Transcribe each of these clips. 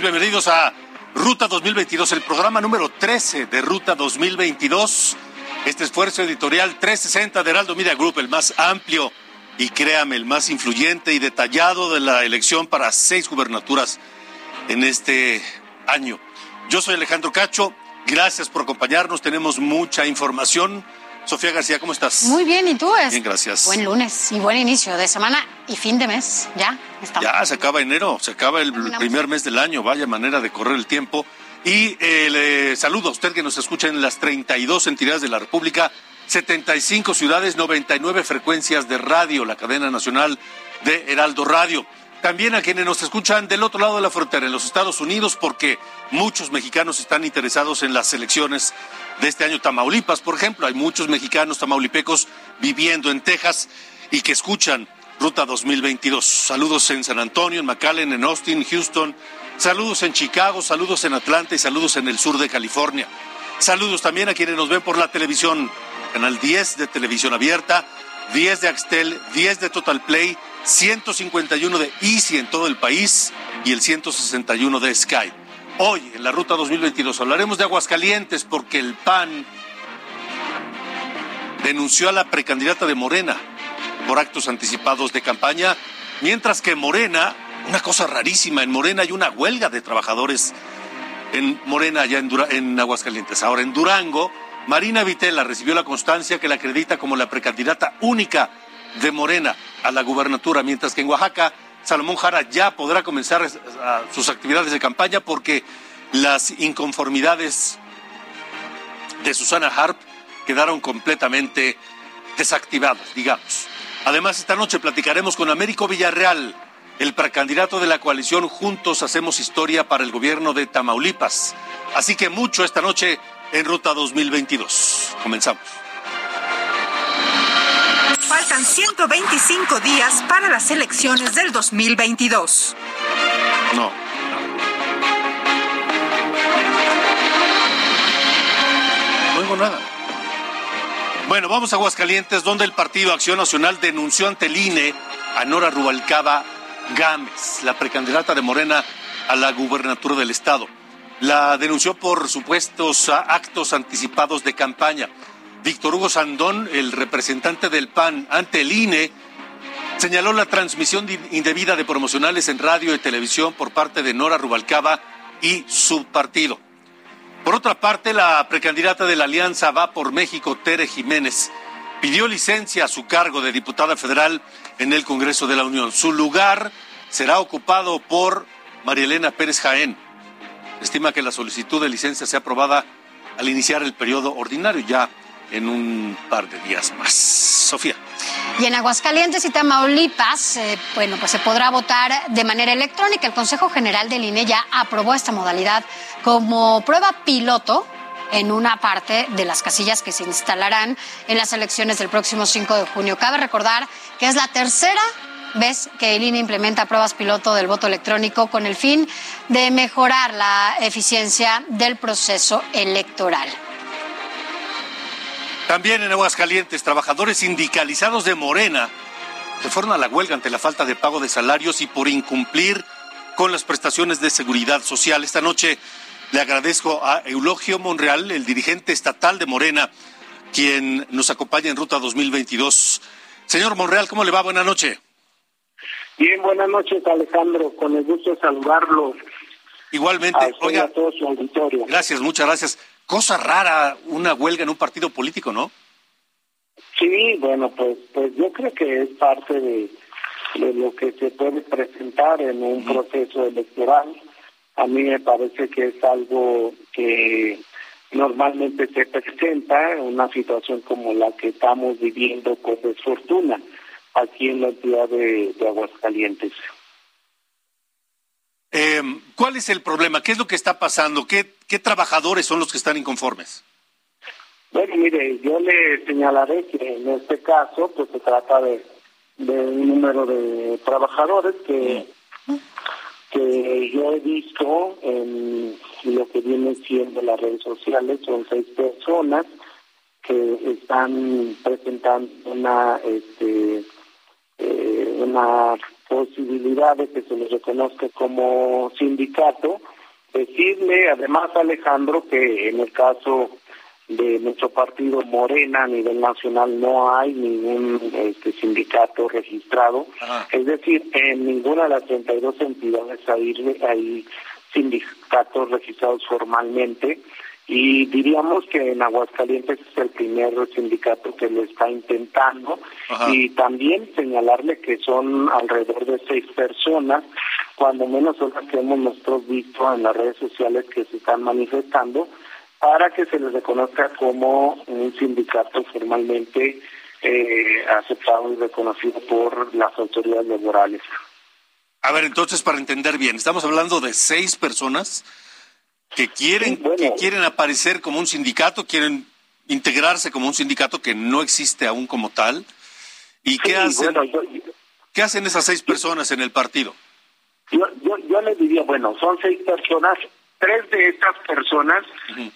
Bienvenidos a Ruta 2022, el programa número 13 de Ruta 2022. Este esfuerzo editorial 360 de Heraldo Media Group, el más amplio y créame, el más influyente y detallado de la elección para seis gubernaturas en este año. Yo soy Alejandro Cacho, gracias por acompañarnos, tenemos mucha información. Sofía García, ¿cómo estás? Muy bien, ¿y tú? Es Bien, gracias. Buen lunes y buen inicio de semana y fin de mes. Ya estamos. Ya, se acaba enero, se acaba el primer mes del año, vaya manera de correr el tiempo. Y eh, le saludo a usted que nos escucha en las 32 entidades de la República, 75 ciudades, 99 frecuencias de radio, la cadena nacional de Heraldo Radio. También a quienes nos escuchan del otro lado de la frontera, en los Estados Unidos, porque muchos mexicanos están interesados en las elecciones de este año. Tamaulipas, por ejemplo, hay muchos mexicanos tamaulipecos viviendo en Texas y que escuchan Ruta 2022. Saludos en San Antonio, en McAllen, en Austin, Houston. Saludos en Chicago, saludos en Atlanta y saludos en el sur de California. Saludos también a quienes nos ven por la televisión, canal 10 de televisión abierta, 10 de Axtel, 10 de Total Play, 151 de Easy en todo el país y el 161 de Sky. Hoy, en la Ruta 2022, hablaremos de Aguascalientes porque el PAN denunció a la precandidata de Morena por actos anticipados de campaña, mientras que Morena, una cosa rarísima, en Morena hay una huelga de trabajadores en Morena, allá en, Dura- en Aguascalientes. Ahora, en Durango, Marina Vitela recibió la constancia que la acredita como la precandidata única de Morena a la gubernatura, mientras que en Oaxaca, Salomón Jara ya podrá comenzar sus actividades de campaña porque las inconformidades de Susana Harp quedaron completamente desactivadas, digamos. Además, esta noche platicaremos con Américo Villarreal, el precandidato de la coalición Juntos Hacemos Historia para el gobierno de Tamaulipas. Así que mucho esta noche en Ruta 2022. Comenzamos. Faltan 125 días para las elecciones del 2022. No. No oigo nada. Bueno, vamos a Aguascalientes, donde el Partido Acción Nacional denunció ante el INE a Nora Rubalcaba Gámez, la precandidata de Morena a la gubernatura del Estado. La denunció por supuestos actos anticipados de campaña. Víctor Hugo Sandón, el representante del PAN ante el INE, señaló la transmisión de- indebida de promocionales en radio y televisión por parte de Nora Rubalcaba y su partido. Por otra parte, la precandidata de la Alianza Va por México, Tere Jiménez, pidió licencia a su cargo de diputada federal en el Congreso de la Unión. Su lugar será ocupado por María Elena Pérez Jaén. Estima que la solicitud de licencia sea aprobada al iniciar el periodo ordinario ya en un par de días más. Sofía. Y en Aguascalientes y Tamaulipas, eh, bueno, pues se podrá votar de manera electrónica. El Consejo General del INE ya aprobó esta modalidad como prueba piloto en una parte de las casillas que se instalarán en las elecciones del próximo 5 de junio. Cabe recordar que es la tercera vez que el INE implementa pruebas piloto del voto electrónico con el fin de mejorar la eficiencia del proceso electoral. También en Aguascalientes, trabajadores sindicalizados de Morena se fueron a la huelga ante la falta de pago de salarios y por incumplir con las prestaciones de seguridad social. Esta noche le agradezco a Eulogio Monreal, el dirigente estatal de Morena, quien nos acompaña en Ruta 2022. Señor Monreal, ¿cómo le va? Buenas noches. Bien, buenas noches, Alejandro. Con el gusto de saludarlo. Igualmente, oiga. A todo su auditorio. Gracias, muchas gracias. Cosa rara, una huelga en un partido político, ¿no? Sí, bueno, pues, pues yo creo que es parte de, de lo que se puede presentar en un proceso electoral. A mí me parece que es algo que normalmente se presenta en una situación como la que estamos viviendo con desfortuna aquí en la ciudad de, Aguascalientes. Eh, ¿Cuál es el problema? ¿Qué es lo que está pasando? ¿Qué, ¿Qué trabajadores son los que están inconformes? Bueno, mire, yo le señalaré que en este caso pues se trata de, de un número de trabajadores que, que yo he visto en lo que viene siendo las redes sociales, son seis personas que están presentando una este eh, una posibilidad de que se les reconozca como sindicato. Decirle además, Alejandro, que en el caso de nuestro partido Morena a nivel nacional no hay ningún este, sindicato registrado. Es decir, en ninguna de las 32 entidades hay, hay sindicatos registrados formalmente y diríamos que en Aguascalientes es el primer sindicato que lo está intentando y también señalarle que son alrededor de seis personas, cuando menos son las que hemos nosotros visto en las redes sociales que se están manifestando, para que se les reconozca como un sindicato formalmente eh, aceptado y reconocido por las autoridades laborales. A ver, entonces, para entender bien, estamos hablando de seis personas que quieren, que quieren aparecer como un sindicato, quieren integrarse como un sindicato que no existe aún como tal. ¿Y qué hacen? ¿Qué hacen esas seis personas en el partido? Yo, yo, yo les diría, bueno, son seis personas, tres de estas personas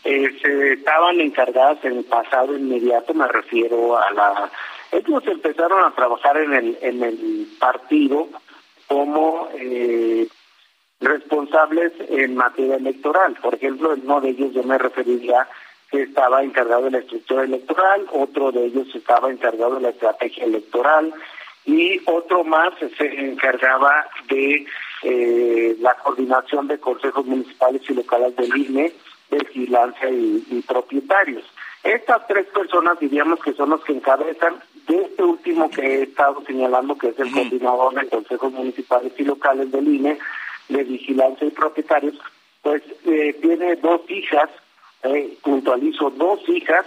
eh, se estaban encargadas en el pasado inmediato, me refiero a la... Ellos empezaron a trabajar en el, en el partido como eh, responsables en materia electoral. Por ejemplo, uno de ellos yo me referiría que estaba encargado de la estructura electoral, otro de ellos estaba encargado de la estrategia electoral y otro más se encargaba de eh, la coordinación de consejos municipales y locales del INE, vigilancia y, propietarios. Estas tres personas diríamos que son los que encabezan de este último que he estado señalando, que es el coordinador de consejos municipales y locales del INE, de vigilancia y propietarios, pues eh, tiene dos hijas, eh, puntualizo, dos hijas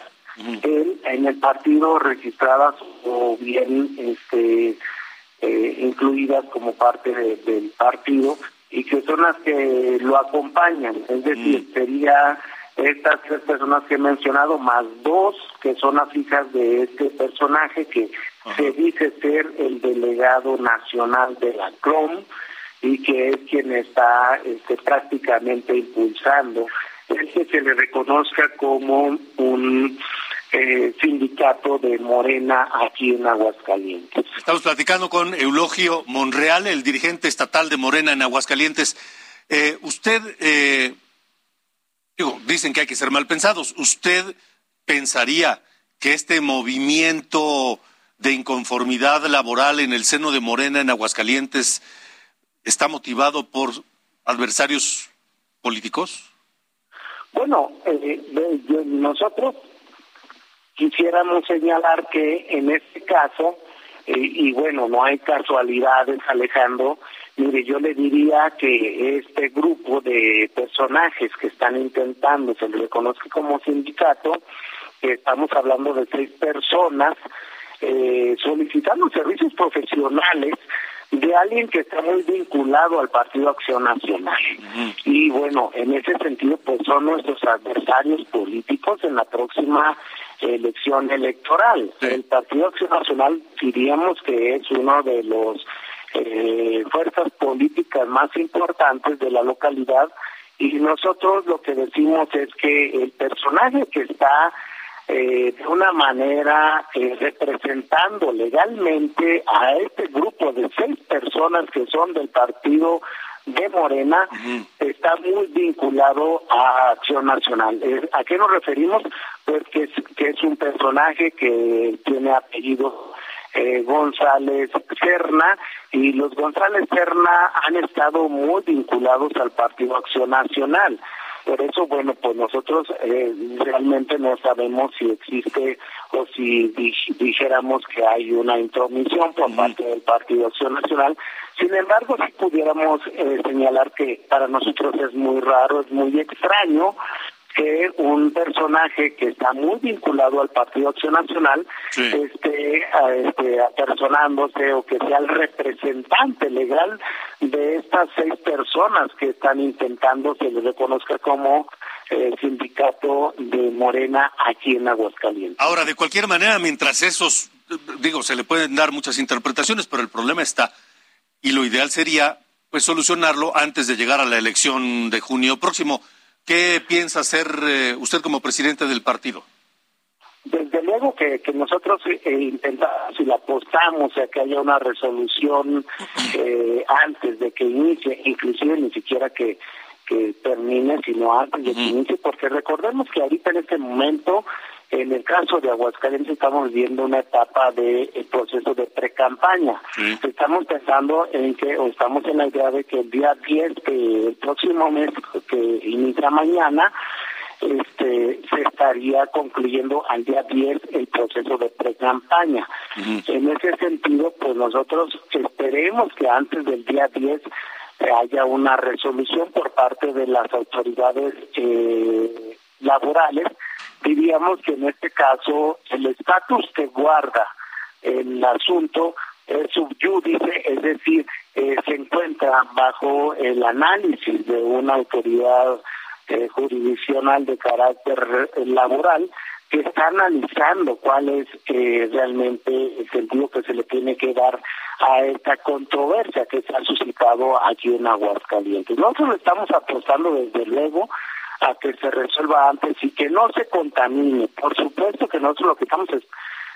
él, en el partido registradas o bien este, eh, incluidas como parte del partido y que son las que lo acompañan, es decir, sería estas tres personas que he mencionado, más dos que son las hijas de este personaje que se dice ser el delegado nacional de la CROM, y que es quien está este, prácticamente impulsando el que se le reconozca como un eh, sindicato de Morena aquí en Aguascalientes. Estamos platicando con Eulogio Monreal, el dirigente estatal de Morena en Aguascalientes. Eh, usted, eh, digo, dicen que hay que ser mal pensados. ¿Usted pensaría que este movimiento de inconformidad laboral en el seno de Morena en Aguascalientes está motivado por adversarios políticos? Bueno, eh, nosotros quisiéramos señalar que en este caso, eh, y bueno, no hay casualidades, Alejandro, mire, yo le diría que este grupo de personajes que están intentando, se le conoce como sindicato, estamos hablando de seis personas, eh, solicitando servicios profesionales de alguien que está muy vinculado al Partido Acción Nacional. Y bueno, en ese sentido, pues son nuestros adversarios políticos en la próxima elección electoral. El Partido Acción Nacional diríamos que es uno de los eh, fuerzas políticas más importantes de la localidad y nosotros lo que decimos es que el personaje que está eh, de una manera eh, representando legalmente a este grupo de seis personas que son del partido de Morena, está muy vinculado a Acción Nacional. Eh, ¿A qué nos referimos? Pues que es, que es un personaje que tiene apellido eh, González Serna y los González Serna han estado muy vinculados al Partido Acción Nacional. Por eso, bueno, pues nosotros eh, realmente no sabemos si existe o si dijéramos que hay una intromisión por parte del Partido Acción Nacional. Sin embargo, si pudiéramos eh, señalar que para nosotros es muy raro, es muy extraño que un personaje que está muy vinculado al Partido Acción Nacional esté, este, apersonándose o que sea el representante legal de estas seis personas que están intentando se les reconozca como eh, sindicato de Morena aquí en Aguascalientes. Ahora, de cualquier manera, mientras esos, digo, se le pueden dar muchas interpretaciones, pero el problema está, y lo ideal sería, pues, solucionarlo antes de llegar a la elección de junio próximo. ¿Qué piensa hacer eh, usted como presidente del partido? Desde luego que, nosotros eh, intentamos y le apostamos a que haya una resolución eh, antes de que inicie, inclusive ni siquiera que, que termine, sino antes de que inicie, porque recordemos que ahorita en este momento en el caso de Aguascalientes estamos viendo una etapa de eh, proceso de pre-campaña. Estamos pensando en que, o estamos en la idea de que el día 10, que el próximo mes que inicia mañana, este, se estaría concluyendo al día 10 el proceso de pre-campaña. En ese sentido, pues nosotros esperemos que antes del día 10 haya una resolución por parte de las autoridades eh, laborales diríamos que en este caso el estatus que guarda el asunto es subyúdice, es decir, eh, se encuentra bajo el análisis de una autoridad eh, jurisdiccional de carácter laboral que está analizando cuál es eh, realmente el sentido que se le tiene que dar a esta controversia que se ha suscitado aquí en Aguascalientes. Nosotros estamos apostando desde luego a que se resuelva antes y que no se contamine. Por supuesto que nosotros lo que estamos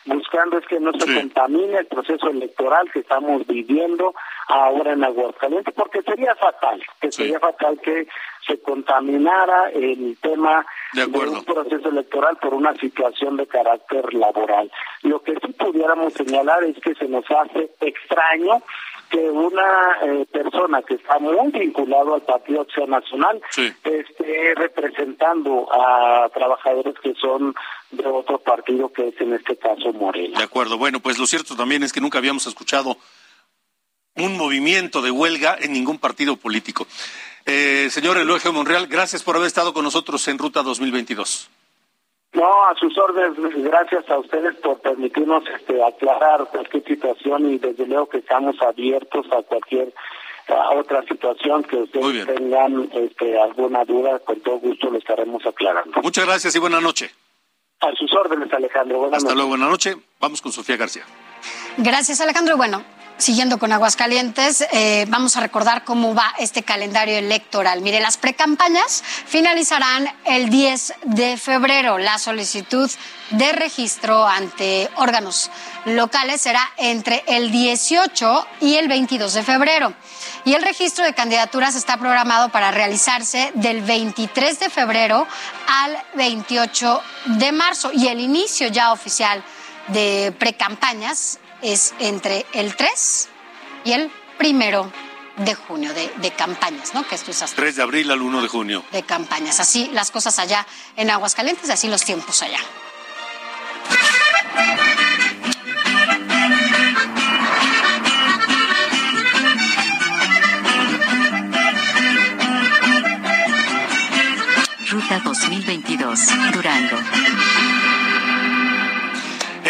buscando es que no se contamine el proceso electoral que estamos viviendo ahora en Aguascalientes, porque sería fatal, que sería fatal que se contaminara el tema de, de, un proceso electoral por una situación de carácter laboral. Lo que sí pudiéramos señalar es que se nos hace extraño que una eh, persona que está muy vinculado al Partido Acción Nacional esté representando a trabajadores que son de otro partido que es en este caso Morena. De acuerdo, bueno, pues lo cierto también es que nunca habíamos escuchado un movimiento de huelga en ningún partido político. Eh, señor Elogio Monreal, gracias por haber estado con nosotros en Ruta 2022. No, a sus órdenes, gracias a ustedes por permitirnos este, aclarar cualquier situación y desde luego que estamos abiertos a cualquier otra situación que ustedes tengan este, alguna duda, con todo gusto lo estaremos aclarando. Muchas gracias y buena noche. A sus órdenes, Alejandro. Buenas Hasta luego, buena noche. Vamos con Sofía García. Gracias, Alejandro. Bueno, siguiendo con Aguascalientes, eh, vamos a recordar cómo va este calendario electoral. Mire, las precampañas finalizarán el 10 de febrero. La solicitud de registro ante órganos locales será entre el 18 y el 22 de febrero. Y el registro de candidaturas está programado para realizarse del 23 de febrero al 28 de marzo. Y el inicio ya oficial de precampañas es entre el 3 y el primero de junio, de, campañas, ¿no? Que esto es hasta 3 de abril al 1 de junio. De campañas. Así las cosas allá en Aguascalientes, así los tiempos allá. Ruta 2022, Durango.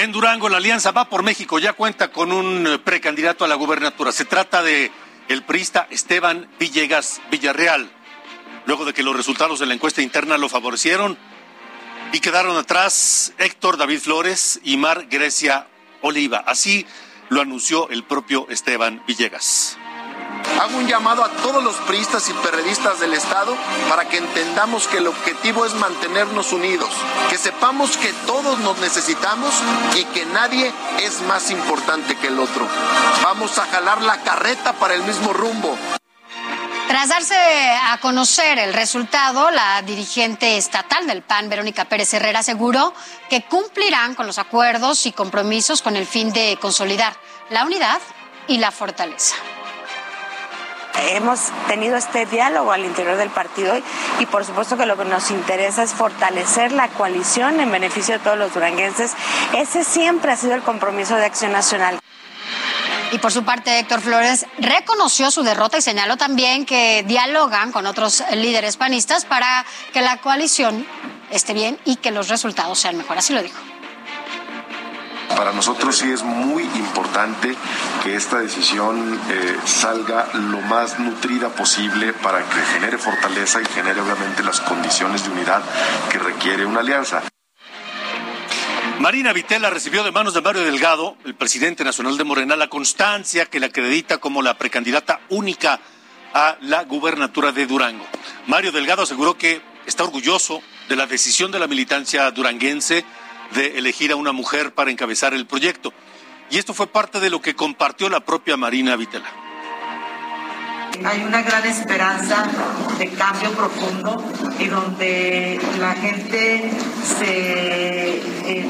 En Durango, la Alianza Va por México ya cuenta con un eh, precandidato a la gubernatura. Se trata de el priista Esteban Villegas Villarreal. Luego de que los resultados de la encuesta interna lo favorecieron y quedaron atrás Héctor David Flores y Mar Grecia Oliva. Así lo anunció el propio Esteban Villegas. Hago un llamado a todos los priistas y perredistas del Estado para que entendamos que el objetivo es mantenernos unidos, que sepamos que todos nos necesitamos y que nadie es más importante que el otro. Vamos a jalar la carreta para el mismo rumbo. Tras darse a conocer el resultado, la dirigente estatal del PAN, Verónica Pérez Herrera, aseguró que cumplirán con los acuerdos y compromisos con el fin de consolidar la unidad y la fortaleza hemos tenido este diálogo al interior del partido y, por supuesto que lo que nos interesa es fortalecer la coalición en beneficio de todos los duranguenses. Ese siempre ha sido el compromiso de Acción Nacional. Y por su parte, Héctor Flores reconoció su derrota y señaló también que dialogan con otros líderes panistas para que la coalición esté bien y que los resultados sean mejores. Así lo dijo. Para nosotros sí es muy importante que esta decisión eh, salga lo más nutrida posible para que genere fortaleza y genere obviamente las condiciones de unidad que requiere una alianza. Marina Vitela recibió de manos de Mario Delgado, el presidente nacional de Morena, la constancia que la acredita como la precandidata única a la gubernatura de Durango. Mario Delgado aseguró que está orgulloso de la decisión de la militancia duranguense de elegir a una mujer para encabezar el proyecto. Y esto fue parte de lo que compartió la propia Marina Vitela. Hay una gran esperanza de cambio profundo y donde la gente se, eh,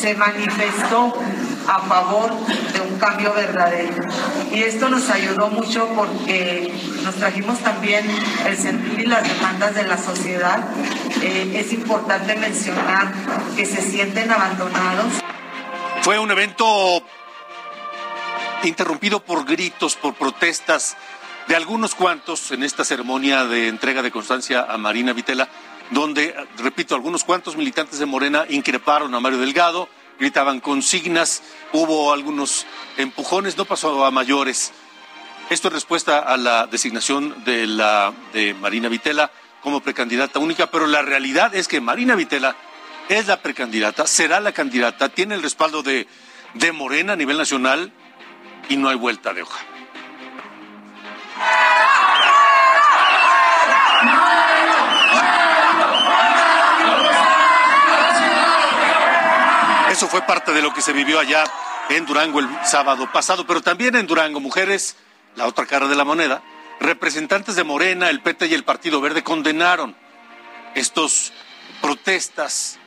se manifestó a favor de un cambio verdadero. Y esto nos ayudó mucho porque nos trajimos también el sentir y las demandas de la sociedad. Eh, es importante mencionar que se sienten abandonados. Fue un evento interrumpido por gritos, por protestas de algunos cuantos en esta ceremonia de entrega de constancia a Marina Vitela, donde, repito, algunos cuantos militantes de Morena increparon a Mario Delgado, gritaban consignas, hubo algunos empujones, no pasó a mayores. Esto es respuesta a la designación de, la, de Marina Vitela como precandidata única, pero la realidad es que Marina Vitela es la precandidata, será la candidata, tiene el respaldo de, de Morena a nivel nacional y no hay vuelta de hoja. Eso fue parte de lo que se vivió allá en Durango el sábado pasado, pero también en Durango, mujeres, la otra cara de la moneda, representantes de Morena, el PT y el Partido Verde condenaron estos protestas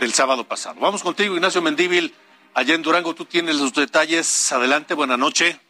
del sábado pasado. Vamos contigo, Ignacio Mendíbil, allá en Durango. Tú tienes los detalles. Adelante, buena noche.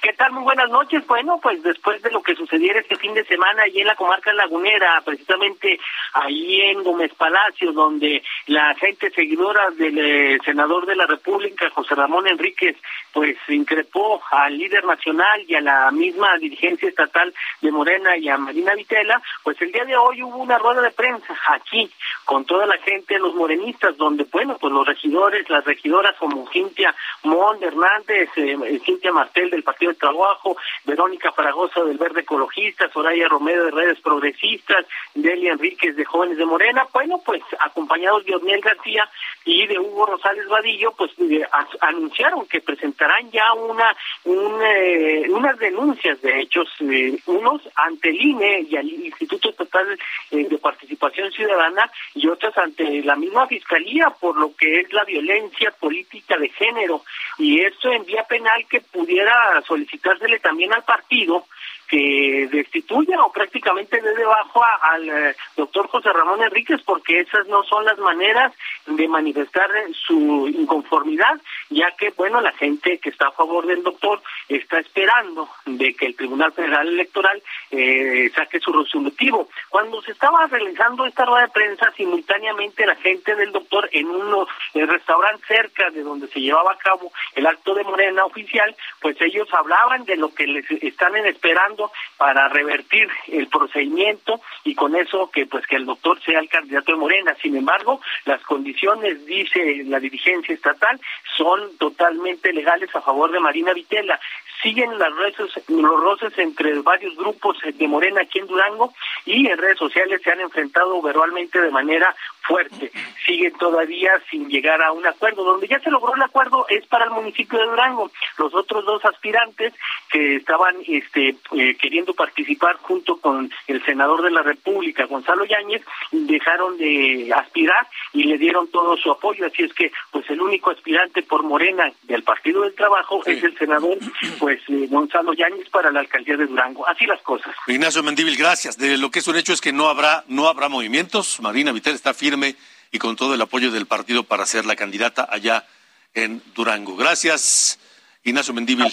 ¿Qué tal? Muy buenas noches. Bueno, pues después de lo que sucediera este fin de semana allí en la comarca lagunera, precisamente ahí en Gómez Palacio, donde la gente seguidora del eh, senador de la República, José Ramón Enríquez, pues increpó al líder nacional y a la misma dirigencia estatal de Morena y a Marina Vitela, pues el día de hoy hubo una rueda de prensa aquí con toda la gente, los morenistas, donde, bueno, pues los regidores, las regidoras como Cintia Mon Hernández, eh, Cintia Martel del de Trabajo, Verónica Fragosa del Verde Ecologista, Soraya Romero de Redes Progresistas, Delia Enríquez de Jóvenes de Morena, bueno, pues acompañados de Osniel García y de Hugo Rosales Vadillo, pues eh, anunciaron que presentarán ya una, eh, unas denuncias de hechos, eh, unos ante el INE y al Instituto Estatal de Participación Ciudadana y otras ante la misma Fiscalía por lo que es la violencia política de género. Y esto en vía penal que pudiera solicitársele también al partido que destituya o prácticamente dé debajo al eh, doctor José Ramón Enríquez porque esas no son las maneras de manifestar su inconformidad, ya que, bueno, la gente que está a favor del doctor está esperando de que el Tribunal Federal Electoral eh, saque su resolutivo. Cuando se estaba realizando esta rueda de prensa, simultáneamente la gente del doctor en un restaurante cerca de donde se llevaba a cabo el acto de Morena oficial, pues ellos hablaban de lo que les están esperando para revertir el procedimiento y con eso que pues que el doctor sea el candidato de Morena. Sin embargo, las condiciones, dice la dirigencia estatal, son totalmente legales a favor de Marina Vitela siguen los roces entre varios grupos de Morena aquí en Durango y en redes sociales se han enfrentado verbalmente de manera fuerte. Siguen todavía sin llegar a un acuerdo. Donde ya se logró el acuerdo es para el municipio de Durango. Los otros dos aspirantes que estaban este, eh, eh, queriendo participar junto con el senador de la República, Gonzalo Yáñez, dejaron de aspirar y le dieron todo su apoyo. Así es que, pues el único aspirante por Morena del Partido del Trabajo es el senador, pues eh, Gonzalo Yáñez para la alcaldía de Durango. Así las cosas. Ignacio Mendíbil, gracias. De lo que es un hecho es que no habrá, no habrá movimientos. Marina Vitel está firme y con todo el apoyo del partido para ser la candidata allá en Durango. Gracias, Ignacio Mendíbil.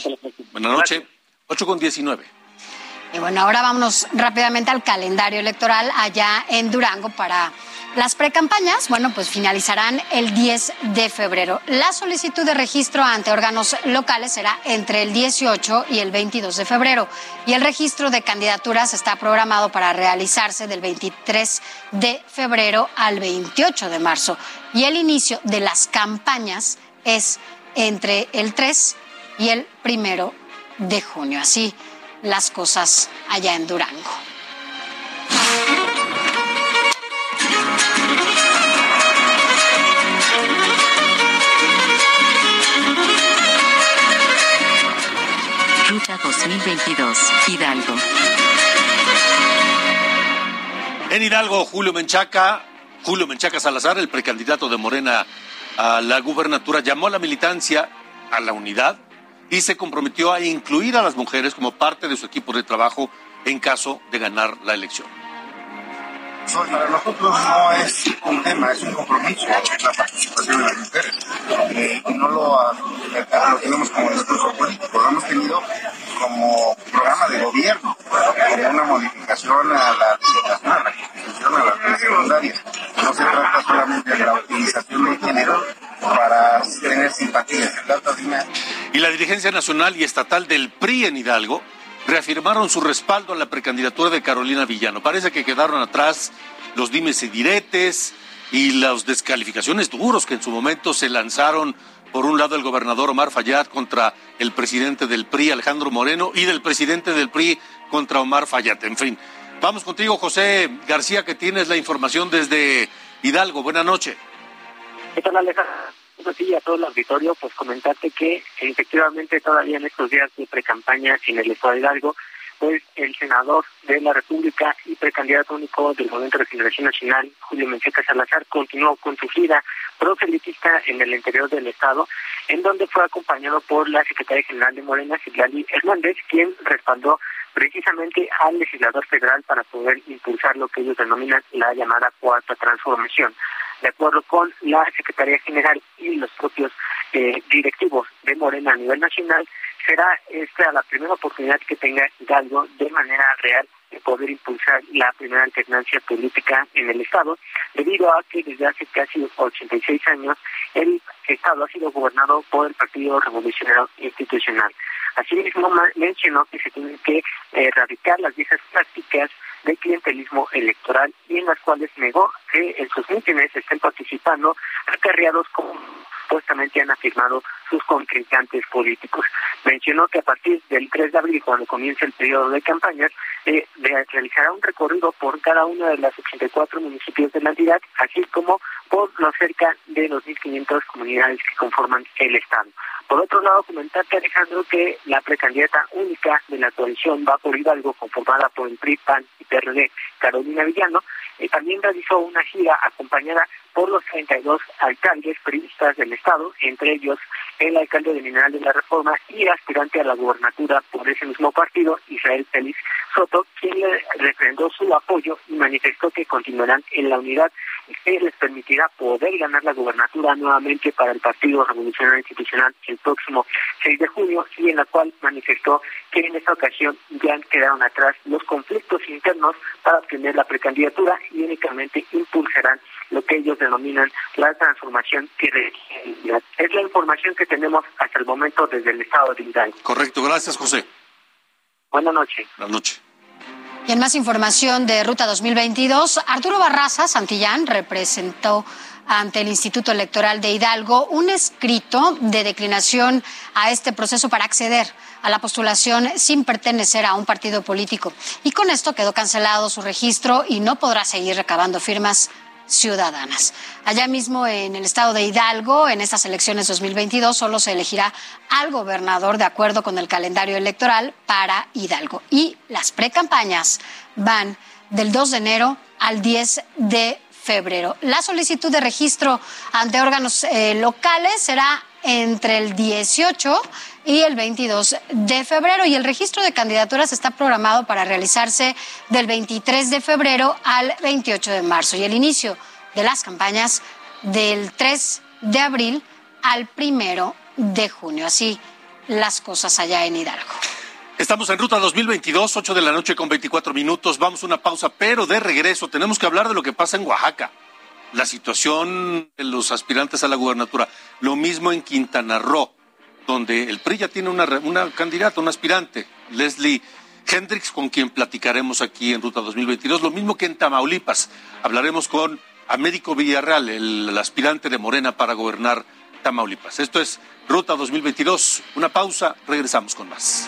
Buenas noches. 8 con 19. Y bueno, ahora vámonos rápidamente al calendario electoral allá en Durango para las precampañas, bueno, pues finalizarán el 10 de febrero. La solicitud de registro ante órganos locales será entre el 18 y el 22 de febrero y el registro de candidaturas está programado para realizarse del 23 de febrero al 28 de marzo y el inicio de las campañas es entre el 3 y el 1 de junio. Así las cosas allá en Durango. Ruta 2022, Hidalgo. En Hidalgo, Julio Menchaca, Julio Menchaca Salazar, el precandidato de Morena a la gubernatura, llamó a la militancia a la unidad y se comprometió a incluir a las mujeres como parte de su equipo de trabajo en caso de ganar la elección. Para nosotros no es un tema, es un compromiso la participación de las mujeres. Eh, no lo, lo, tenemos como discurso político, lo hemos tenido como programa de gobierno, como una modificación a la legislación, a la constitución, a. No se trata solamente de la utilización del género Y la dirigencia nacional y estatal del PRI en Hidalgo reafirmaron su respaldo a la precandidatura de Carolina Villano. Parece que quedaron atrás los dimes y diretes y las descalificaciones duros que en su momento se lanzaron por un lado el gobernador Omar Fayad contra el presidente del PRI Alejandro Moreno y del presidente del PRI contra Omar Fayad. En fin, vamos contigo José García que tienes la información desde Hidalgo. Buenas noches. ¿Qué tal Alejandro? Sí, a todo el auditorio, pues comentarte que efectivamente todavía en estos días de pre-campaña en el Estado de Hidalgo, pues el senador de la República y precandidato único del Movimiento de Regeneración Nacional, Julio Mencheca Salazar, continuó con su gira proselitista en el interior del Estado, en donde fue acompañado por la secretaria general de Morena, Citlali Hernández, quien respaldó precisamente al legislador federal para poder impulsar lo que ellos denominan la llamada cuarta transformación de acuerdo con la Secretaría General y los propios eh, directivos de Morena a nivel nacional, será esta la primera oportunidad que tenga Hidalgo de manera real de poder impulsar la primera alternancia política en el Estado, debido a que desde hace casi 86 años el Estado ha sido gobernado por el Partido Revolucionario Institucional. Asimismo, mencionó que se tienen que erradicar las viejas prácticas de clientelismo electoral y en las cuales negó que en sus mítines estén participando acarreados como supuestamente han afirmado sus contrincantes políticos. Mencionó que a partir del 3 de abril, cuando comience el periodo de campañas, eh, realizará un recorrido por cada uno de los 84 municipios de la entidad, así como por los cerca de 2.500 comunidades que conforman el Estado. Por otro lado, comentarte, Alejandro, que la precandidata única de la coalición va por Hidalgo, conformada por el PRI, PAN y PRD, Carolina Villano, eh, también realizó una gira acompañada por los 32 alcaldes periodistas del Estado, entre ellos el alcalde de Mineral de la Reforma y aspirante a la gubernatura por ese mismo partido, Israel Félix Soto, quien le refrendó su apoyo y manifestó que continuarán en la unidad que les permitirá poder ganar la gubernatura nuevamente para el Partido Revolucionario Institucional el próximo 6 de junio y en la cual manifestó que en esta ocasión ya quedaron atrás los conflictos internos para obtener la precandidatura y únicamente impulsarán lo que ellos denominan la transformación que es la información que tenemos hasta el momento desde el estado de Hidalgo. Correcto, gracias José. Buenas noches. Buenas noches. Y en más información de Ruta 2022, Arturo Barraza Santillán representó ante el Instituto Electoral de Hidalgo un escrito de declinación a este proceso para acceder a la postulación sin pertenecer a un partido político. Y con esto quedó cancelado su registro y no podrá seguir recabando firmas ciudadanas. Allá mismo en el estado de Hidalgo, en estas elecciones 2022, solo se elegirá al gobernador de acuerdo con el calendario electoral para Hidalgo. Y las precampañas van del 2 de enero al 10 de febrero. La solicitud de registro ante órganos eh, locales será entre el 18 y el 22 de febrero y el registro de candidaturas está programado para realizarse del 23 de febrero al 28 de marzo y el inicio de las campañas del 3 de abril al 1 de junio. Así las cosas allá en Hidalgo. Estamos en ruta 2022, 8 de la noche con 24 minutos. Vamos a una pausa, pero de regreso tenemos que hablar de lo que pasa en Oaxaca. La situación de los aspirantes a la gubernatura. Lo mismo en Quintana Roo, donde el PRI ya tiene una, una candidata, un aspirante, Leslie Hendricks, con quien platicaremos aquí en ruta 2022. Lo mismo que en Tamaulipas. Hablaremos con Américo Villarreal, el aspirante de Morena para gobernar Tamaulipas. Esto es Ruta 2022. Una pausa, regresamos con más.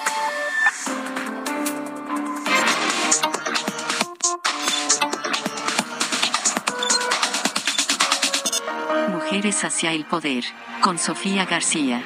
Mujeres hacia el poder. Con Sofía García.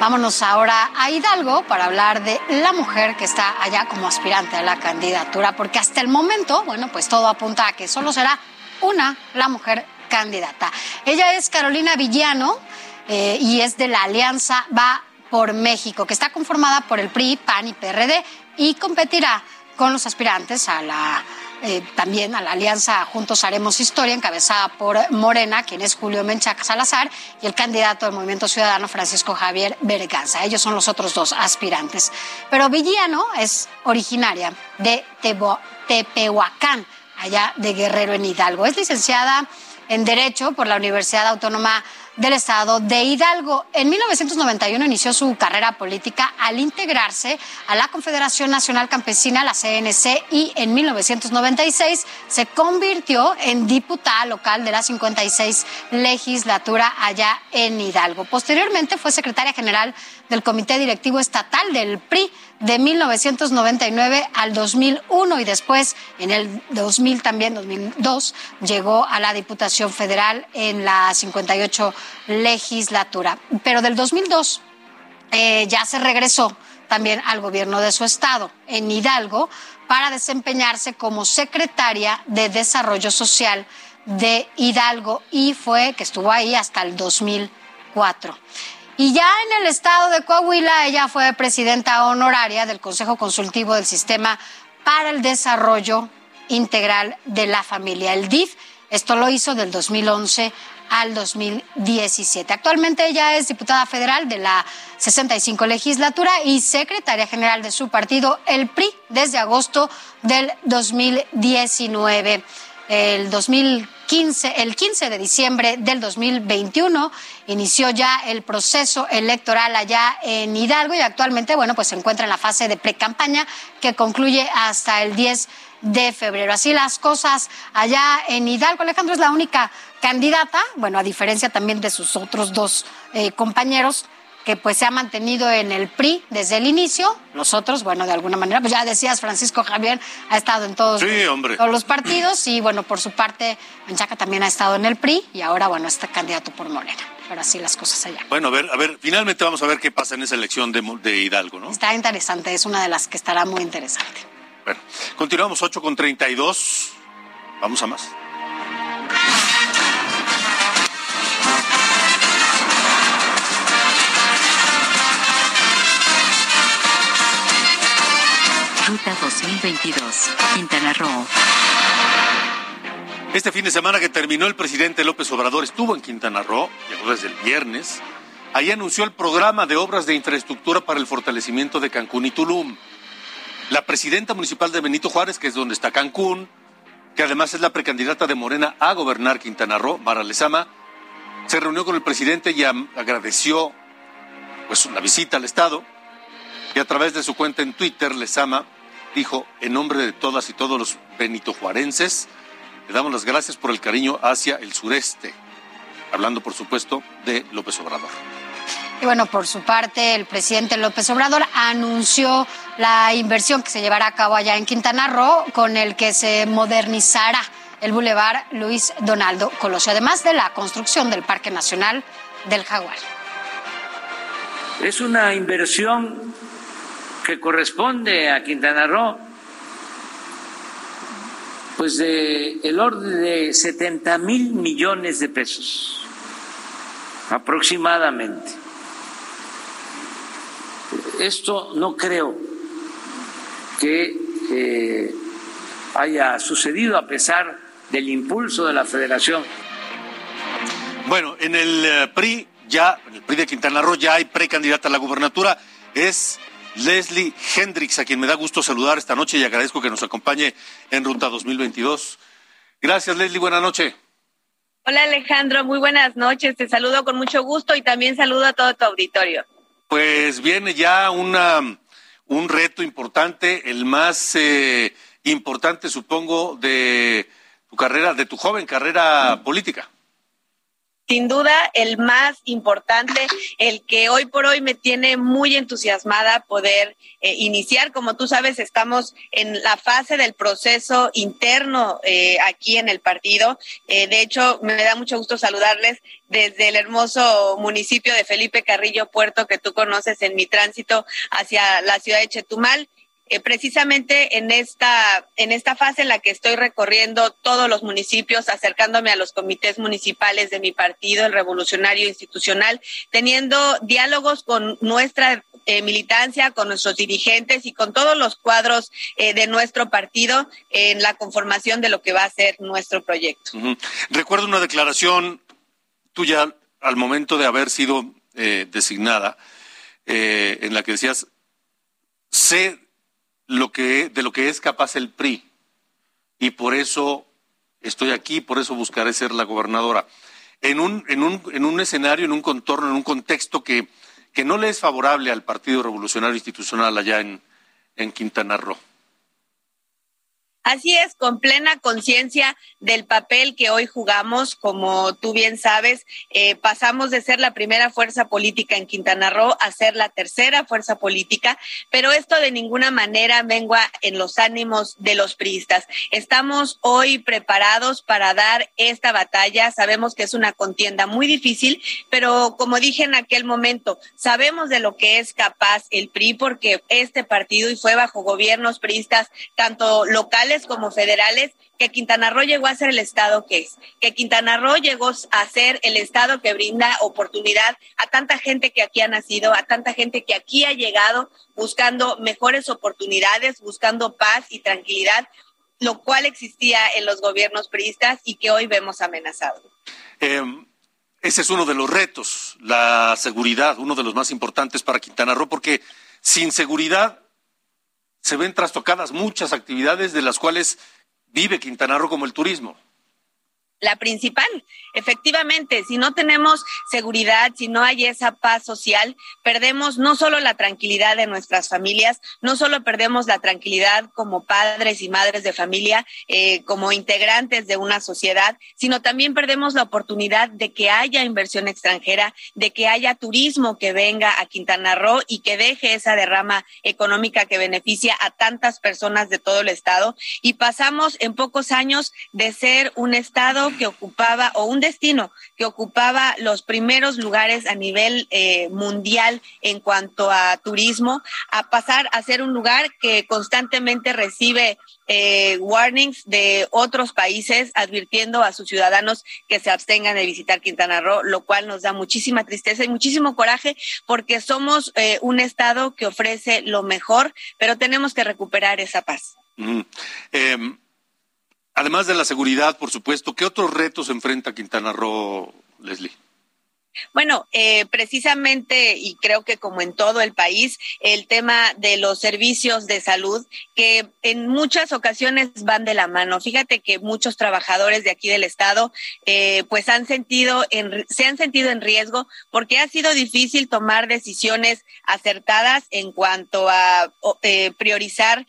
Vámonos ahora a Hidalgo para hablar de la mujer que está allá como aspirante a la candidatura, porque hasta el momento, bueno, pues todo apunta a que solo será una la mujer candidata. Ella es Carolina Villano eh, y es de la Alianza Va por México, que está conformada por el PRI, PAN y PRD y competirá con los aspirantes a la eh, también a la alianza Juntos Haremos Historia, encabezada por Morena, quien es Julio Menchaca Salazar, y el candidato del Movimiento Ciudadano, Francisco Javier Berganza. Ellos son los otros dos aspirantes. Pero Villano es originaria de Tebo- Tepehuacán, allá de Guerrero en Hidalgo. Es licenciada en Derecho por la Universidad Autónoma del Estado de Hidalgo. En 1991 inició su carrera política al integrarse a la Confederación Nacional Campesina, la CNC, y en 1996 se convirtió en diputada local de la 56 legislatura allá en Hidalgo. Posteriormente fue secretaria general del Comité Directivo Estatal del PRI de 1999 al 2001 y después en el 2000 también 2002 llegó a la Diputación Federal en la 58 legislatura. Pero del 2002 eh, ya se regresó también al gobierno de su estado, en Hidalgo, para desempeñarse como secretaria de Desarrollo Social de Hidalgo y fue que estuvo ahí hasta el 2004. Y ya en el estado de Coahuila, ella fue presidenta honoraria del Consejo Consultivo del Sistema para el Desarrollo Integral de la Familia, el DIF. Esto lo hizo del 2011 al 2017. Actualmente ella es diputada federal de la 65 legislatura y secretaria general de su partido, el PRI, desde agosto del 2019. El 2015, el 15 de diciembre del 2021 inició ya el proceso electoral allá en Hidalgo y actualmente, bueno, pues se encuentra en la fase de precampaña que concluye hasta el 10 de febrero. Así las cosas allá en Hidalgo. Alejandro es la única candidata, bueno, a diferencia también de sus otros dos eh, compañeros que pues se ha mantenido en el PRI desde el inicio. Los otros, bueno, de alguna manera, pues ya decías, Francisco Javier ha estado en todos, Sí, hombre. todos los partidos y bueno, por su parte, Menchaca también ha estado en el PRI y ahora, bueno, está candidato por Morena. Pero así las cosas allá. Bueno, a ver, a ver, finalmente vamos a ver qué pasa en esa elección de, de Hidalgo, ¿no? Está interesante, es una de las que estará muy interesante. Bueno, continuamos 8 con 32. Vamos a más. Ruta 2022, Quintana Roo. Este fin de semana que terminó, el presidente López Obrador estuvo en Quintana Roo, llegó desde el viernes. Ahí anunció el programa de obras de infraestructura para el fortalecimiento de Cancún y Tulum. La presidenta municipal de Benito Juárez, que es donde está Cancún, que además es la precandidata de Morena a gobernar Quintana Roo, Mara Lezama, se reunió con el presidente y agradeció pues, la visita al Estado. Y a través de su cuenta en Twitter, Lezama dijo, en nombre de todas y todos los benitojuarenses, le damos las gracias por el cariño hacia el sureste, hablando por supuesto de López Obrador. Y bueno, por su parte, el presidente López Obrador anunció la inversión que se llevará a cabo allá en Quintana Roo, con el que se modernizará el bulevar Luis Donaldo Colosio, además de la construcción del Parque Nacional del Jaguar. Es una inversión que corresponde a Quintana Roo pues de el orden de 70 mil millones de pesos aproximadamente. Esto no creo que eh, haya sucedido a pesar del impulso de la federación. Bueno, en el eh, PRI ya, en el PRI de Quintana Roo ya hay precandidata a la gubernatura, es Leslie Hendrix, a quien me da gusto saludar esta noche y agradezco que nos acompañe en Ruta 2022. Gracias, Leslie, buena noche. Hola, Alejandro, muy buenas noches. Te saludo con mucho gusto y también saludo a todo tu auditorio. Pues viene ya una, un reto importante, el más eh, importante, supongo, de tu carrera, de tu joven carrera política sin duda el más importante, el que hoy por hoy me tiene muy entusiasmada poder eh, iniciar. Como tú sabes, estamos en la fase del proceso interno eh, aquí en el partido. Eh, de hecho, me da mucho gusto saludarles desde el hermoso municipio de Felipe Carrillo Puerto que tú conoces en mi tránsito hacia la ciudad de Chetumal. Eh, precisamente en esta, en esta fase en la que estoy recorriendo todos los municipios, acercándome a los comités municipales de mi partido, el Revolucionario Institucional, teniendo diálogos con nuestra eh, militancia, con nuestros dirigentes y con todos los cuadros eh, de nuestro partido en la conformación de lo que va a ser nuestro proyecto. Recuerdo una declaración tuya al momento de haber sido designada, en la que decías, sé lo que, de lo que es capaz el PRI. Y por eso estoy aquí, por eso buscaré ser la gobernadora. En un, en un, en un escenario, en un contorno, en un contexto que, que no le es favorable al Partido Revolucionario Institucional allá en, en Quintana Roo. Así es, con plena conciencia del papel que hoy jugamos, como tú bien sabes, eh, pasamos de ser la primera fuerza política en Quintana Roo a ser la tercera fuerza política, pero esto de ninguna manera mengua en los ánimos de los priistas. Estamos hoy preparados para dar esta batalla. Sabemos que es una contienda muy difícil, pero como dije en aquel momento, sabemos de lo que es capaz el PRI porque este partido y fue bajo gobiernos priistas tanto locales como federales, que Quintana Roo llegó a ser el Estado que es, que Quintana Roo llegó a ser el Estado que brinda oportunidad a tanta gente que aquí ha nacido, a tanta gente que aquí ha llegado buscando mejores oportunidades, buscando paz y tranquilidad, lo cual existía en los gobiernos priistas y que hoy vemos amenazado. Em, ese es uno de los retos, la seguridad, uno de los más importantes para Quintana Roo, porque sin seguridad se ven trastocadas muchas actividades de las cuales vive Quintana Roo como el turismo la principal. Efectivamente, si no tenemos seguridad, si no hay esa paz social, perdemos no solo la tranquilidad de nuestras familias, no solo perdemos la tranquilidad como padres y madres de familia, eh, como integrantes de una sociedad, sino también perdemos la oportunidad de que haya inversión extranjera, de que haya turismo que venga a Quintana Roo y que deje esa derrama económica que beneficia a tantas personas de todo el estado. Y pasamos en pocos años de ser un estado que ocupaba o un destino que ocupaba los primeros lugares a nivel eh, mundial en cuanto a turismo a pasar a ser un lugar que constantemente recibe eh, warnings de otros países advirtiendo a sus ciudadanos que se abstengan de visitar Quintana Roo, lo cual nos da muchísima tristeza y muchísimo coraje porque somos eh, un estado que ofrece lo mejor, pero tenemos que recuperar esa paz. Em, además de la seguridad, por supuesto, ¿qué otros retos enfrenta Quintana Roo, Leslie? Bueno, eh, precisamente, y creo que como en todo el país, el tema de los servicios de salud, que en muchas ocasiones van de la mano. Fíjate que muchos trabajadores de aquí del Estado, eh, pues han sentido, en, se han sentido en riesgo porque ha sido difícil tomar decisiones acertadas en cuanto a eh, priorizar,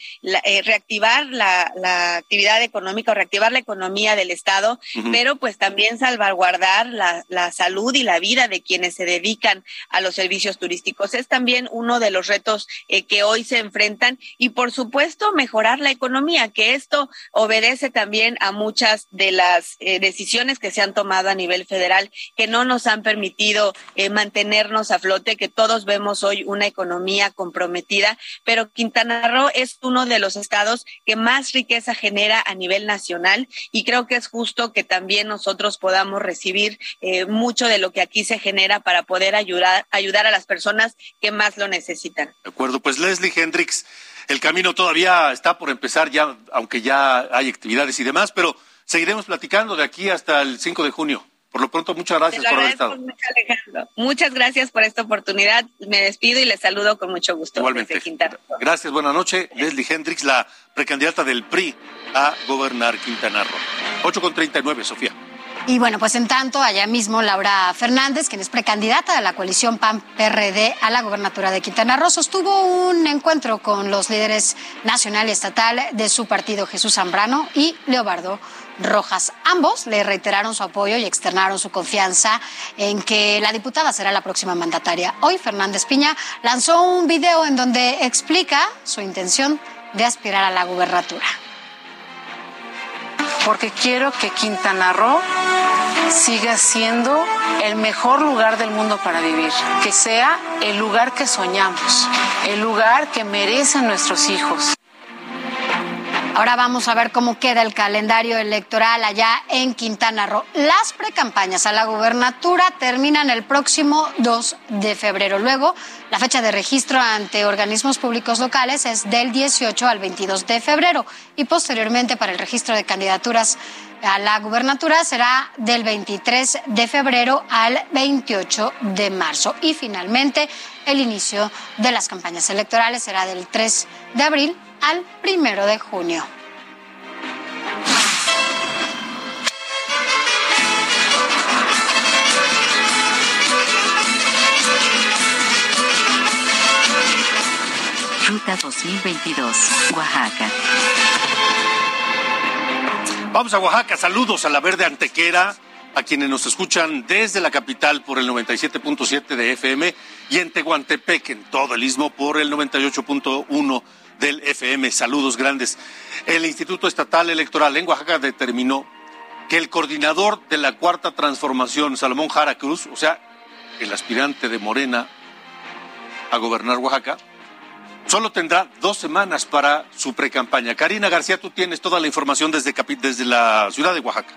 reactivar la, actividad económica o reactivar la economía del Estado, pero pues también salvaguardar la, la salud y la vida de quienes se dedican a los servicios turísticos. Es también uno de los retos eh, que hoy se enfrentan y, por supuesto, mejorar la economía, que esto obedece también a muchas de las eh, decisiones que se han tomado a nivel federal que no nos han permitido eh, mantenernos a flote, que todos vemos hoy una economía comprometida, pero Quintana Roo es uno de los estados que más riqueza genera a nivel nacional y creo que es justo que también nosotros podamos recibir mucho de lo que aquí se genera para poder ayudar, ayudar a las personas que más lo necesitan. De acuerdo, pues Leslie Hendricks, el camino todavía está por empezar ya, aunque ya hay actividades y demás, pero seguiremos platicando de aquí hasta el 5 de junio. Por lo pronto, muchas gracias por haber estado. Muchas gracias por esta oportunidad. Me despido y les saludo con mucho gusto. Igualmente. Gracias, buenas noches. Leslie Hendricks, la precandidata del PRI a gobernar Quintana Roo. 8 con 39, Sofía. Y bueno, pues en tanto, allá mismo Laura Fernández, quien es precandidata de la coalición PAN-PRD a la gobernatura de Quintana Roo, sostuvo un encuentro con los líderes nacional y estatal de su partido, Jesús Zambrano y Leobardo Rojas. Ambos le reiteraron su apoyo y externaron su confianza en que la diputada será la próxima mandataria. Hoy Fernández Piña lanzó un video en donde explica su intención de aspirar a la gubernatura porque quiero que Quintana Roo siga siendo el mejor lugar del mundo para vivir, que sea el lugar que soñamos, el lugar que merecen nuestros hijos. Ahora vamos a ver cómo queda el calendario electoral allá en Quintana Roo. Las precampañas a la gubernatura terminan el próximo 2 de febrero. Luego, la fecha de registro ante organismos públicos locales es del 18 al 22 de febrero y posteriormente para el registro de candidaturas a la gubernatura será del 23 de febrero al 28 de marzo. Y finalmente, el inicio de las campañas electorales será del 3 de abril al primero de junio. Ruta 2022, Oaxaca. Vamos a Oaxaca, saludos a la Verde Antequera, a quienes nos escuchan desde la capital por el 97.7 de FM y en Tehuantepec, en todo el istmo, por el 98.1 del FM. Saludos grandes. El Instituto Estatal Electoral en Oaxaca determinó que el coordinador de la Cuarta Transformación, Salomón Jara Cruz, o sea, el aspirante de Morena a gobernar Oaxaca, solo tendrá dos semanas para su precampaña. Karina García, tú tienes toda la información desde, desde la ciudad de Oaxaca.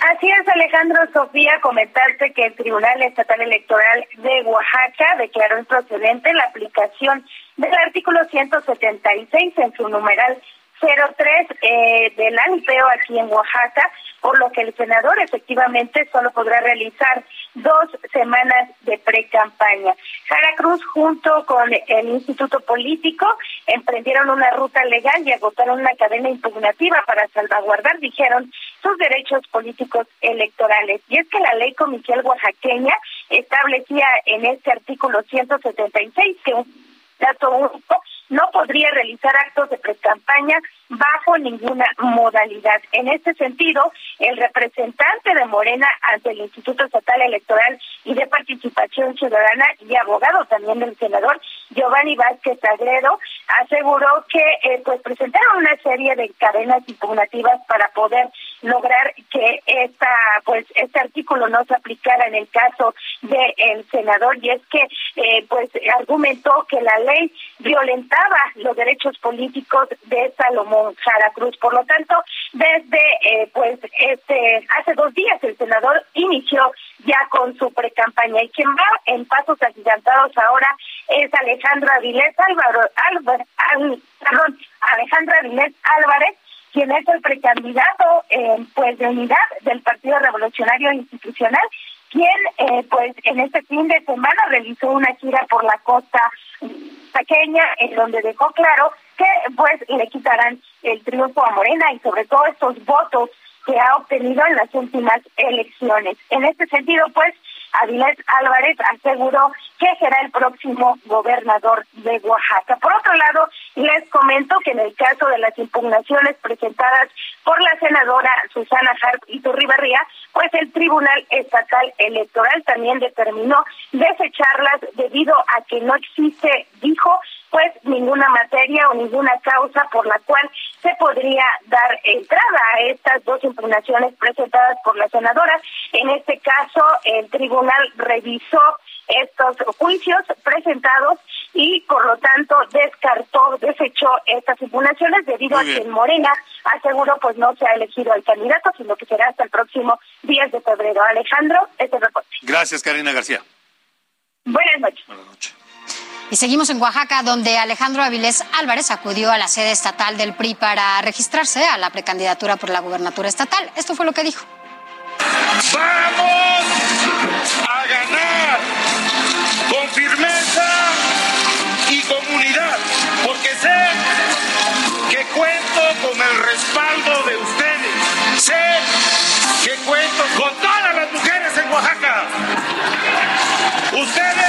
Así es, Alejandro Sofía, comentarte que el Tribunal Estatal Electoral de Oaxaca declaró improcedente la aplicación del artículo 176 en su numeral 03 eh, del ANIPEO aquí en Oaxaca, por lo que el senador efectivamente solo podrá realizar dos semanas de pre-campaña. Jara Cruz junto con el Instituto Político emprendieron una ruta legal y agotaron una cadena impugnativa para salvaguardar, dijeron, sus derechos políticos electorales. Y es que la ley comicial oaxaqueña establecía en este artículo 176 que un dato único no podría realizar actos de precampaña bajo ninguna modalidad. En este sentido, el representante de Morena ante el Instituto Estatal Electoral y de Participación Ciudadana y abogado también del senador Giovanni Vázquez Agredo aseguró que eh, pues presentaron una serie de cadenas impugnativas para poder lograr que esta, pues, este artículo no se aplicara en el caso del senador y es que, eh, pues, argumentó que la ley violentaba los derechos políticos de Salomón Jara Cruz. Por lo tanto, desde, eh, pues, este, hace dos días el senador inició ya con su precampaña y quien va en pasos agigantados ahora es Alejandro Avilés Álvaro, Álvaro, perdón, Alejandro Avilés Álvarez, quien es el precandidato eh, pues de unidad del Partido Revolucionario Institucional, quien eh, pues en este fin de semana realizó una gira por la costa pequeña en donde dejó claro que pues le quitarán el triunfo a Morena y sobre todo estos votos que ha obtenido en las últimas elecciones. En este sentido, pues, Avilés Álvarez aseguró que será el próximo gobernador de Oaxaca. Por otro lado, les comento que en el caso de las impugnaciones presentadas por la senadora Susana Harp y Turribarría, pues el Tribunal Estatal Electoral también determinó desecharlas debido a que no existe, dijo, pues ninguna materia o ninguna causa por la cual se podría dar entrada a estas dos impugnaciones presentadas por la senadora. En este caso, el tribunal revisó estos juicios presentados y por lo tanto descartó, desechó estas impugnaciones debido a que en Morena aseguró pues no se ha elegido al candidato, sino que será hasta el próximo 10 de febrero. Alejandro, este reporte. Gracias, Karina García. Buenas noches. Buenas noches. Y seguimos en Oaxaca, donde Alejandro Avilés Álvarez acudió a la sede estatal del PRI para registrarse a la precandidatura por la gubernatura estatal. Esto fue lo que dijo. ¡Vamos a ganar con firmeza y comunidad! Porque sé que cuento con el respaldo de ustedes. Sé que cuento con todas las mujeres en Oaxaca. Ustedes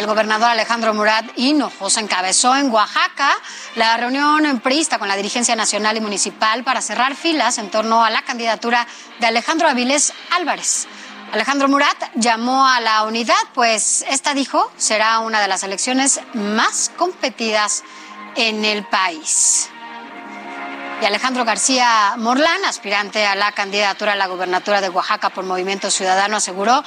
el gobernador Alejandro Murat Hinojosa encabezó en Oaxaca la reunión en prista con la dirigencia nacional y municipal para cerrar filas en torno a la candidatura de Alejandro Avilés Álvarez. Alejandro Murat llamó a la unidad, pues esta dijo será una de las elecciones más competidas en el país. Y Alejandro García Morlán, aspirante a la candidatura a la gubernatura de Oaxaca por Movimiento Ciudadano, aseguró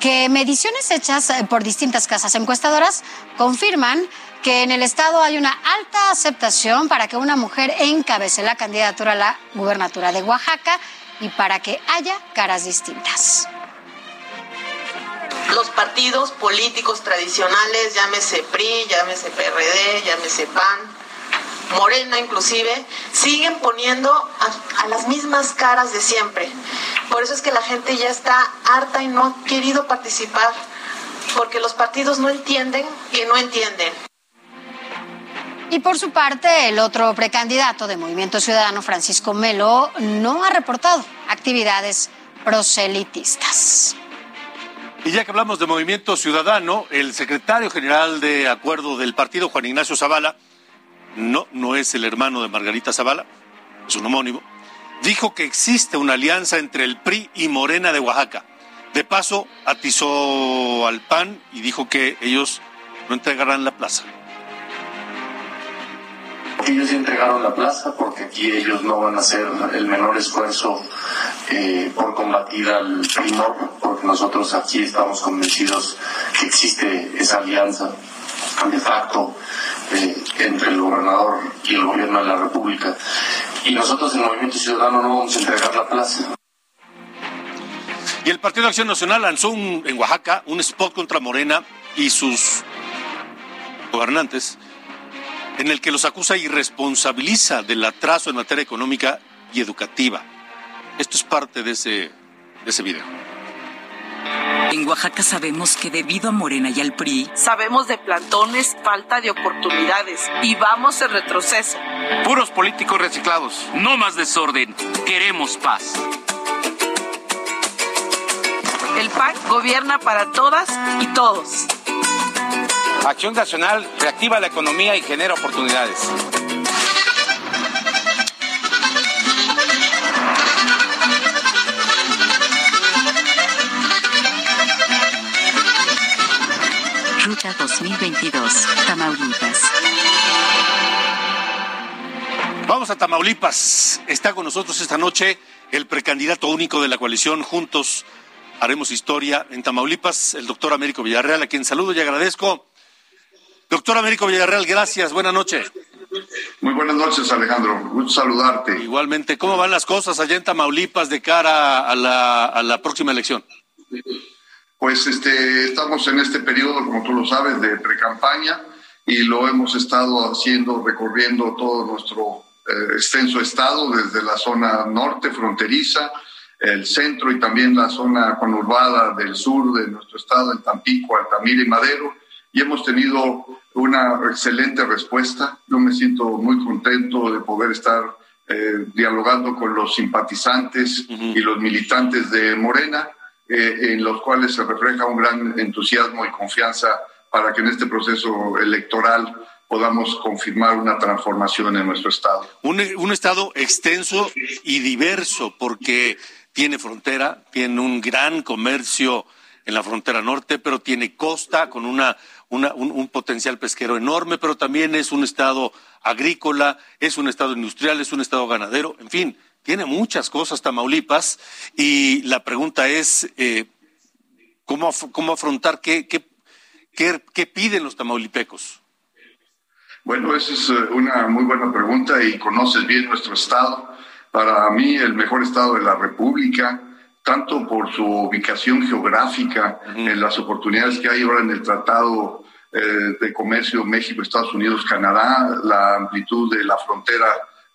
que mediciones hechas eh, por distintas casas encuestadoras confirman que en el Estado hay una alta aceptación para que una mujer encabece la candidatura a la gubernatura de Oaxaca y para que haya caras distintas. Los partidos políticos tradicionales, llámese PRI, llámese PRD, llámese PAN, Morena inclusive, siguen poniendo a, a, las mismas caras de siempre. Por eso es que la gente ya está harta y no ha querido participar, porque los partidos no entienden que no entienden. Y por su parte, el otro precandidato de Movimiento Ciudadano, Francisco Melo, no ha reportado actividades proselitistas. Y ya que hablamos de Movimiento Ciudadano, el secretario general de Acuerdo del partido, Juan Ignacio Zavala, no, no es el hermano de Margarita Zavala, es un homónimo, dijo que existe una alianza entre el PRI y Morena de Oaxaca. De paso, atizó al PAN y dijo que ellos no entregarán la plaza. Ellos entregaron la plaza porque aquí ellos no van a hacer el menor esfuerzo eh, por combatir al primor, porque nosotros aquí estamos convencidos que existe esa alianza de facto entre el gobernador y el gobierno de la República. Y nosotros en Movimiento Ciudadano no vamos a entregar la plaza. Y el Partido Acción Nacional lanzó un, en Oaxaca un spot contra Morena y sus gobernantes en el que los acusa y responsabiliza del atraso en materia económica y educativa. Esto es parte de ese, de ese video. En Oaxaca sabemos que debido a Morena y al PRI, sabemos de plantones, falta de oportunidades y vamos en retroceso. Puros políticos reciclados. No más desorden. Queremos paz. El PAC gobierna para todas y todos. Acción Nacional reactiva la economía y genera oportunidades. Ruta 2022, Tamaulipas. Vamos a Tamaulipas. Está con nosotros esta noche el precandidato único de la coalición Juntos Haremos Historia en Tamaulipas, el doctor Américo Villarreal, a quien saludo y agradezco. Doctor Américo Villarreal, gracias. Buenas noches. Muy buenas noches, Alejandro. Gusto saludarte. Igualmente, ¿cómo van las cosas allá en Tamaulipas de cara a la, a la próxima elección? Pues este, estamos en este periodo, como tú lo sabes, de precampaña y lo hemos estado haciendo, recorriendo todo nuestro eh, extenso estado, desde la zona norte fronteriza, el centro y también la zona conurbada del sur de nuestro estado, en Tampico, Altamira y Madero, y hemos tenido una excelente respuesta. Yo me siento muy contento de poder estar eh, dialogando con los simpatizantes y los militantes de Morena, eh, en los cuales se refleja un gran entusiasmo y confianza para que en este proceso electoral podamos confirmar una transformación en nuestro Estado. Un, Estado extenso y diverso, porque tiene frontera, tiene un gran comercio en la frontera norte, pero tiene costa con una, una un, un, potencial pesquero enorme, pero también es un Estado agrícola, es un Estado industrial, es un Estado ganadero, en fin, tiene muchas cosas Tamaulipas y la pregunta es eh, ¿cómo, cómo afrontar qué, qué ¿Qué, ¿Qué, piden los tamaulipecos? Bueno, esa es eh, una muy buena pregunta y conoces bien nuestro estado. Para mí, el mejor estado de la República, tanto por su ubicación geográfica, uh -huh. en las oportunidades que hay ahora en el Tratado eh, de Comercio México, Estados Unidos, Canadá, la amplitud de la frontera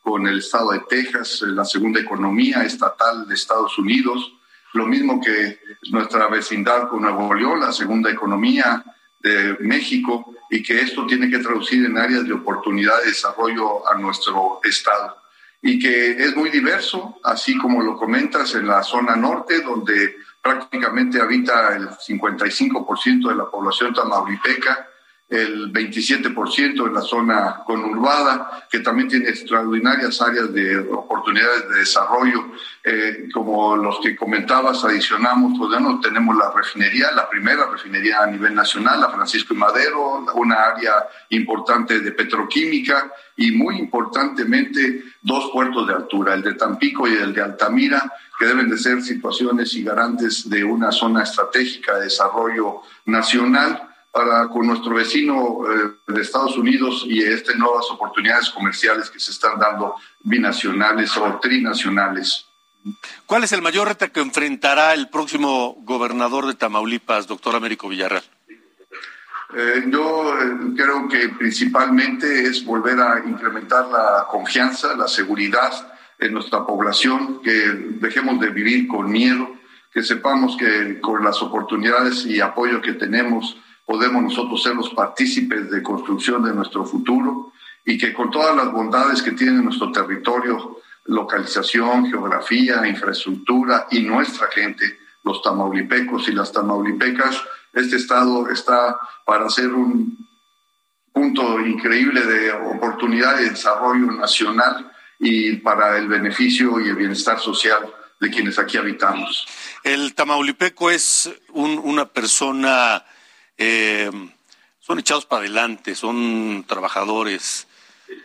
con el estado de Texas, eh, la segunda economía estatal de Estados Unidos, lo mismo que nuestra vecindad con Nuevo León, la segunda economía de México y que esto tiene que traducir en áreas de oportunidad de desarrollo a nuestro estado. Y que es muy diverso, así como lo comentas en la zona norte, donde prácticamente habita el 55% de la población tamaulipeca, el 27% en la zona conurbada, que también tiene extraordinarias áreas de oportunidades de desarrollo, eh, como los que comentabas, adicionamos, pues ya no tenemos la refinería, la primera refinería a nivel nacional, la Francisco y Madero, una área importante de petroquímica y muy importantemente dos puertos de altura, el de Tampico y el de Altamira, que deben de ser situaciones y garantes de una zona estratégica de desarrollo nacional para con nuestro vecino eh, de Estados Unidos y estas nuevas oportunidades comerciales que se están dando binacionales o trinacionales. ¿Cuál es el mayor reto que enfrentará el próximo gobernador de Tamaulipas, doctor Américo Villarreal? Eh, yo eh, creo que principalmente es volver a incrementar la confianza, la seguridad en nuestra población, que dejemos de vivir con miedo, que sepamos que con las oportunidades y apoyo que tenemos, podemos nosotros ser los partícipes de construcción de nuestro futuro y que con todas las bondades que tiene nuestro territorio, localización, geografía, infraestructura y nuestra gente, los tamaulipecos y las tamaulipecas, este estado está para ser un punto increíble de oportunidad de desarrollo nacional y para el beneficio y el bienestar social de quienes aquí habitamos. El tamaulipeco es un, una persona eh, son echados para adelante, son trabajadores,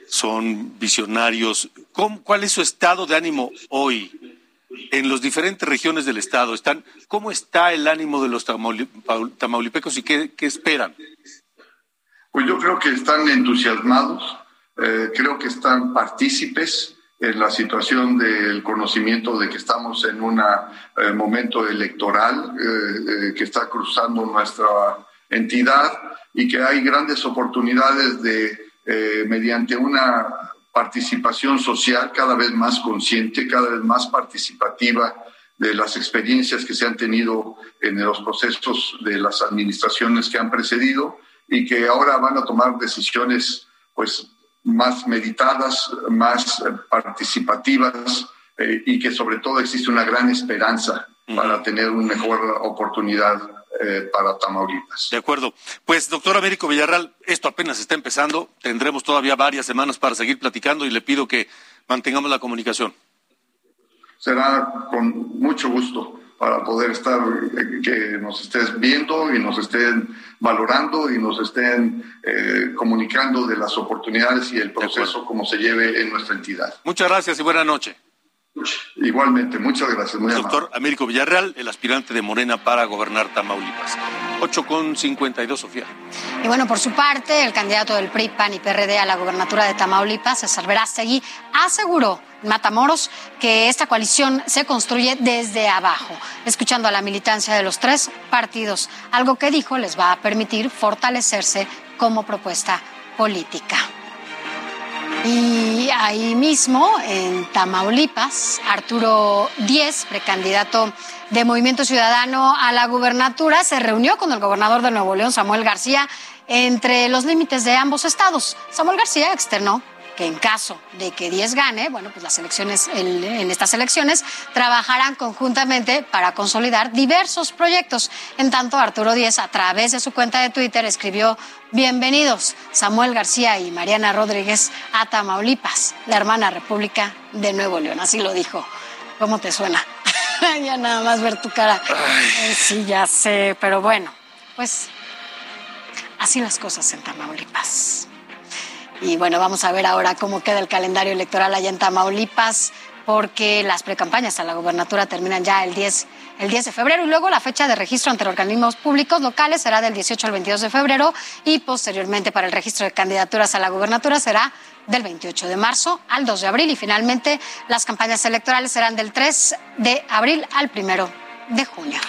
son visionarios. ¿Cómo, ¿Cuál es su estado de ánimo hoy en las diferentes regiones del estado? Están, ¿Cómo está el ánimo de los tamaulipecos y qué, qué esperan? Pues yo creo que están entusiasmados, eh, creo que están partícipes en la situación del conocimiento de que estamos en un eh, momento electoral que está cruzando nuestra entidad y que hay grandes oportunidades de, eh, mediante una participación social cada vez más consciente, cada vez más participativa de las experiencias que se han tenido en los procesos de las administraciones que han precedido y que ahora van a tomar decisiones pues más meditadas, más participativas eh, y que sobre todo existe una gran esperanza para tener una mejor oportunidad eh, para Tamaulipas. De acuerdo. Pues, doctor Américo Villarreal, esto apenas está empezando. Tendremos todavía varias semanas para seguir platicando y le pido que mantengamos la comunicación. Será con mucho gusto. para poder estar, eh, que nos estés viendo y nos estén valorando y nos estén eh, comunicando de las oportunidades y el proceso como se lleve en nuestra entidad. Muchas gracias y buena noche. Igualmente, muchas gracias. Muy Doctor Américo Villarreal, el aspirante de Morena para gobernar Tamaulipas. 8 con 52, Sofía. Y bueno, por su parte, el candidato del PRI, PAN y PRD a la gobernatura de Tamaulipas, César Verástegui, aseguró en Matamoros que esta coalición se construye desde abajo, escuchando a la militancia de los tres partidos, algo que dijo les va a permitir fortalecerse como propuesta política. Y ahí mismo, en Tamaulipas, Arturo Díez, precandidato de Movimiento Ciudadano a la gubernatura, se reunió con el gobernador de Nuevo León, Samuel García, entre los límites de ambos estados. Samuel García externó que en caso de que 10 gane, bueno, pues las elecciones, en estas elecciones trabajarán conjuntamente para consolidar diversos proyectos. En tanto, Arturo Díez, a través de su cuenta de Twitter, escribió, bienvenidos Samuel García y Mariana Rodríguez a Tamaulipas, la hermana República de Nuevo León. Así lo dijo. ¿Cómo te suena? ya nada más ver tu cara. sí, ya sé, pero bueno, pues así las cosas en Tamaulipas. Y bueno, vamos a ver ahora cómo queda el calendario electoral allá en Tamaulipas, porque las precampañas a la gobernatura terminan ya el 10, el 10 de febrero y luego la fecha de registro ante organismos públicos locales será del 18 al 22 de febrero y posteriormente para el registro de candidaturas a la gobernatura será del 28 de marzo al 2 de abril y finalmente las campañas electorales serán del 3 de abril al 1 de junio.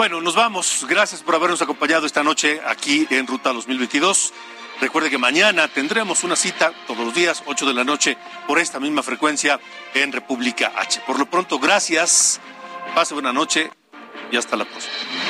Bueno, nos vamos. Gracias por habernos acompañado esta noche aquí en Ruta 2022. Recuerde que mañana tendremos una cita todos los días, 8 de la noche, por esta misma frecuencia en República H. Por lo pronto, gracias. Pase buena noche y hasta la próxima.